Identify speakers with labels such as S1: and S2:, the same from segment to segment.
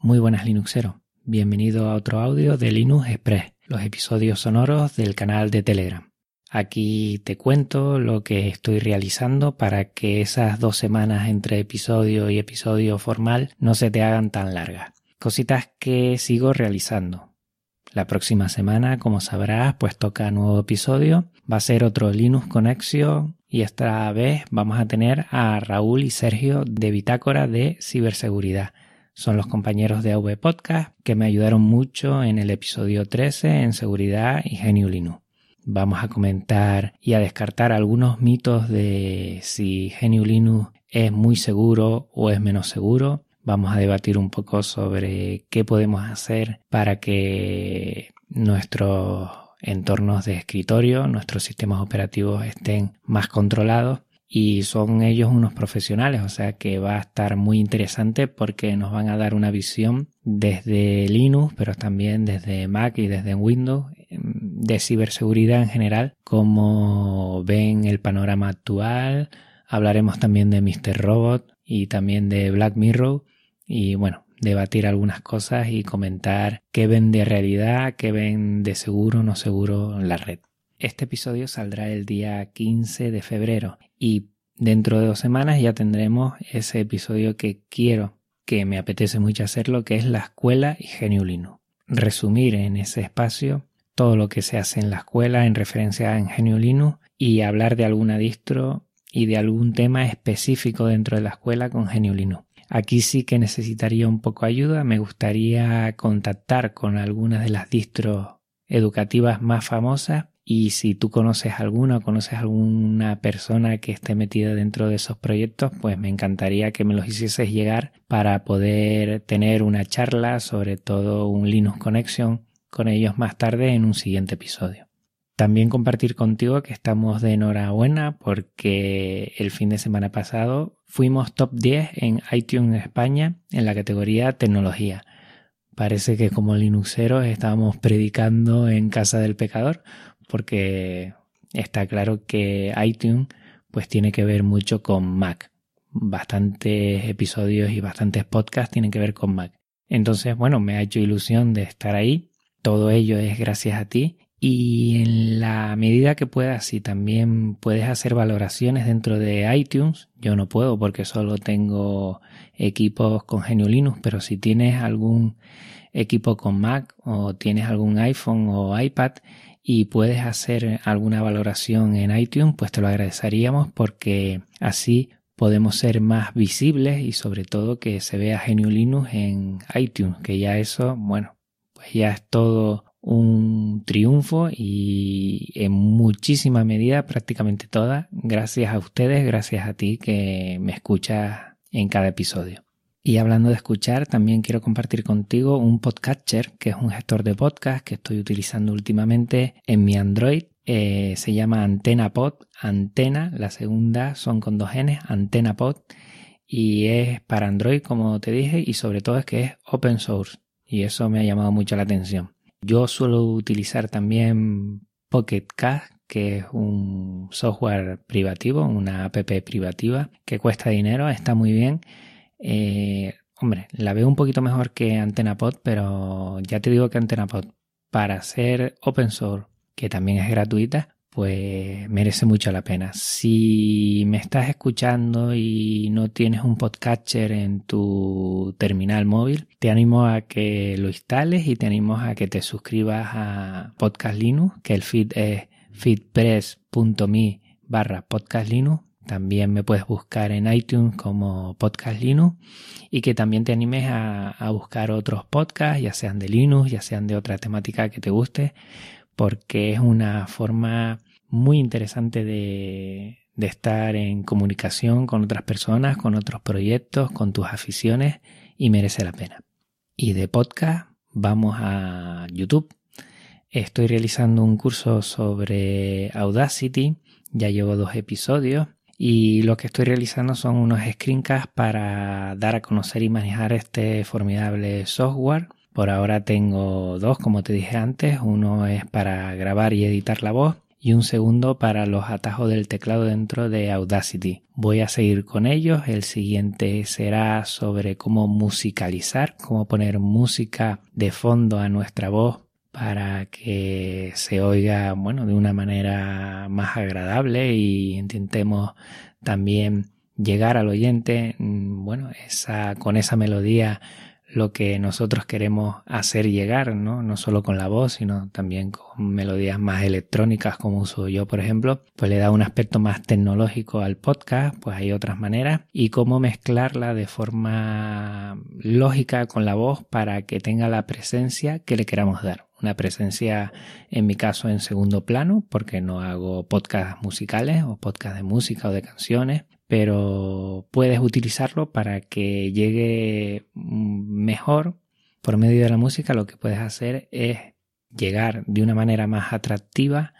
S1: Muy buenas Linuxeros, bienvenido a otro audio de Linux Express, los episodios sonoros del canal de Telegram. Aquí te cuento lo que estoy realizando para que esas dos semanas entre episodio y episodio formal no se te hagan tan largas. Cositas que sigo realizando. La próxima semana, como sabrás, pues toca nuevo episodio. Va a ser otro Linux Conexión y esta vez vamos a tener a Raúl y Sergio de Bitácora de Ciberseguridad son los compañeros de AV Podcast que me ayudaron mucho en el episodio 13 en seguridad y GNU Linux. Vamos a comentar y a descartar algunos mitos de si GNU Linux es muy seguro o es menos seguro. Vamos a debatir un poco sobre qué podemos hacer para que nuestros entornos de escritorio, nuestros sistemas operativos estén más controlados y son ellos unos profesionales, o sea que va a estar muy interesante porque nos van a dar una visión desde Linux, pero también desde Mac y desde Windows, em, de ciberseguridad en general, como ven el panorama actual. Hablaremos también de Mr. Robot y también de Black Mirror y bueno, debatir algunas cosas y comentar qué ven de realidad, qué ven de seguro o no seguro en la red. Este episodio saldrá el día 15 de febrero y dentro de dos semanas ya tendremos ese episodio que quiero, que me apetece mucho hacerlo, que es la escuela y GNU Resumir en ese espacio todo lo que se hace en la escuela en referencia a GNU y hablar de alguna distro y de algún tema específico dentro de la escuela con GNU Aquí sí que necesitaría un poco ayuda, me gustaría contactar con algunas de las distros educativas más famosas y si tú conoces alguna o conoces alguna persona que esté metida dentro de esos proyectos, pues me encantaría que me los hicieses llegar para poder tener una charla sobre todo un Linux Connection con ellos más tarde en un siguiente episodio. También compartir contigo que estamos de enhorabuena porque el fin de semana pasado fuimos top 10 en iTunes España en la categoría tecnología. Parece que como Linuxeros estábamos predicando en casa del pecador porque está claro que iTunes pues tiene que ver mucho con Mac. Bastantes episodios y bastantes podcasts tienen que ver con Mac. Entonces, bueno, me ha hecho ilusión de estar ahí. Todo ello es gracias a ti. Y en la medida que puedas, si también puedes hacer valoraciones dentro de iTunes, yo no puedo porque solo tengo equipos con GNU Linux, pero si tienes algún equipo con Mac o tienes algún iPhone o iPad y puedes hacer alguna valoración en iTunes, pues te lo agradeceríamos porque así podemos ser más visibles y sobre todo que se vea GNU Linux en iTunes, que ya eso, bueno, pues ya es todo un triunfo y en muchísima medida, prácticamente toda, gracias a ustedes, gracias a ti que me escuchas en cada episodio. Y hablando de escuchar, también quiero compartir contigo un podcatcher, que es un gestor de podcast que estoy utilizando últimamente en mi Android. Eh, se llama Antena Pod. Antena, la segunda son con dos N, Antena Pod. Y es para Android, como te dije, y sobre todo es que es open source. Y eso me ha llamado mucho la atención. Yo suelo utilizar también Pocket Cast, que es un software privativo, una app privativa que cuesta dinero, está muy bien eh, hombre, la veo un poquito mejor que AntenaPod, pero ya te digo que AntenaPod, para ser open source, que también es gratuita, pues merece mucho la pena. Si me estás escuchando y no tienes un podcatcher en tu terminal móvil, te animo a que lo instales y te animo a que te suscribas a Podcast Linux, que el feed es feedpress.me barra podcast Linux también me puedes buscar en iTunes como Podcast Linux y que también te animes a, buscar otros podcasts, ya sean de Linux, ya sean de otra temática que te guste, porque es una forma muy interesante de, estar en comunicación con otras personas, con otros proyectos, con tus aficiones y merece la pena. Y de podcast vamos a YouTube. Estoy realizando un curso sobre Audacity, ya llevo dos episodios y lo que estoy realizando son unos screencasts para dar a conocer y manejar este formidable software. Por ahora tengo dos, como te dije antes. Uno es para grabar y editar la voz y un segundo para los atajos del teclado dentro de Audacity. Voy a seguir con ellos. El siguiente será sobre cómo musicalizar, cómo poner música de fondo a nuestra voz para que se oiga, bueno, de una manera más agradable y intentemos también llegar al oyente, mm, bueno, esa, con esa melodía lo que nosotros queremos hacer llegar, ¿no? No solo con la voz, sino también con melodías más electrónicas como uso yo, por ejemplo, pues le da un aspecto más tecnológico al podcast, pues hay otras maneras y cómo mezclarla de forma lógica con la voz para que tenga la presencia que le queramos dar. Una presencia, en mi caso, en segundo plano, porque no hago podcasts musicales o podcasts de música o de canciones, pero puedes utilizarlo para que llegue mejor por medio de la música. Lo que puedes hacer es llegar de una manera más atractiva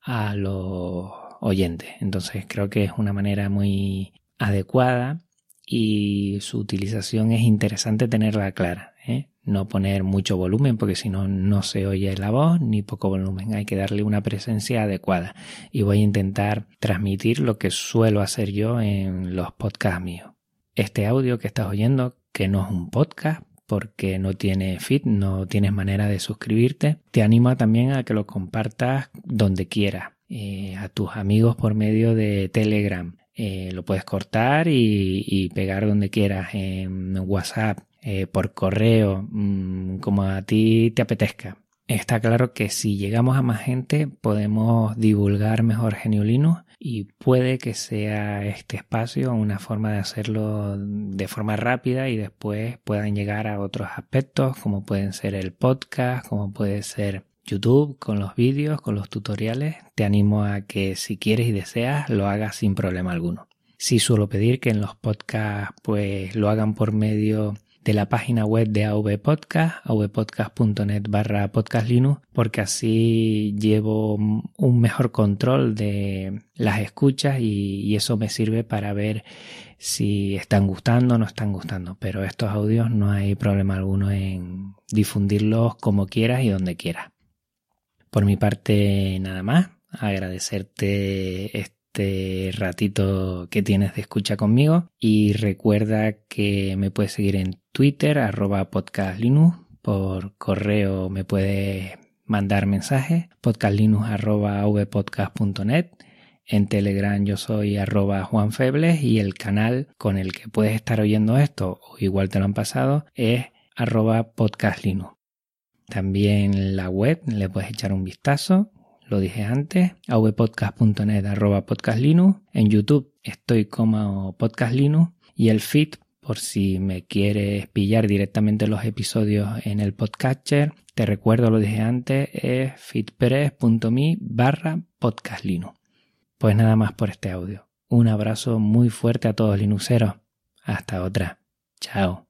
S1: a los oyentes. Entonces creo que es una manera muy adecuada y su utilización es interesante tenerla clara. ¿eh? No poner mucho volumen porque si no no se oye la voz ni poco volumen. Hay que darle una presencia adecuada. Y voy a intentar transmitir lo que suelo hacer yo en los podcasts míos. Este audio que estás oyendo que no es un podcast porque no tiene feed, no tienes manera de suscribirte, te animo también a que lo compartas donde quieras, eh, a tus amigos por medio de Telegram. Eh, lo puedes cortar y, y, pegar donde quieras en WhatsApp, eh, por correo, mm, como a ti te apetezca. Está claro que si llegamos a más gente podemos divulgar mejor Geniulinus y puede que sea este espacio una forma de hacerlo de forma rápida y después puedan llegar a otros aspectos como pueden ser el podcast, como puede ser YouTube con los vídeos, con los tutoriales. Te animo a que si quieres y deseas lo hagas sin problema alguno. Sí suelo pedir que en los podcasts pues lo hagan por medio de la página web de AV Podcast, avpodcast.net barra podcastlinux, porque así llevo un mejor control de las escuchas y, eso me sirve para ver si están gustando o no están gustando. Pero estos audios no hay problema alguno en difundirlos como quieras y donde quieras. Por mi parte, nada más. Agradecerte este ratito que tienes de escucha conmigo y recuerda que me puedes seguir en Twitter arroba podcastlinux, por correo me puedes mandar mensajes podcastlinux arroba vpodcast.net en Telegram yo soy arroba Juan Febles y el canal con el que puedes estar oyendo esto, o igual te lo han pasado, es arroba podcastlinux. También la web le puedes echar un vistazo lo dije antes, avpodcast.net arroba podcastlinux. En YouTube estoy como podcastlinux y el feed, por si me quieres pillar directamente los episodios en el podcatcher, te recuerdo, lo dije antes, es feedpress.me barra podcastlinux. Pues nada más por este audio. Un abrazo muy fuerte a todos linuxeros. Hasta otra. Chao.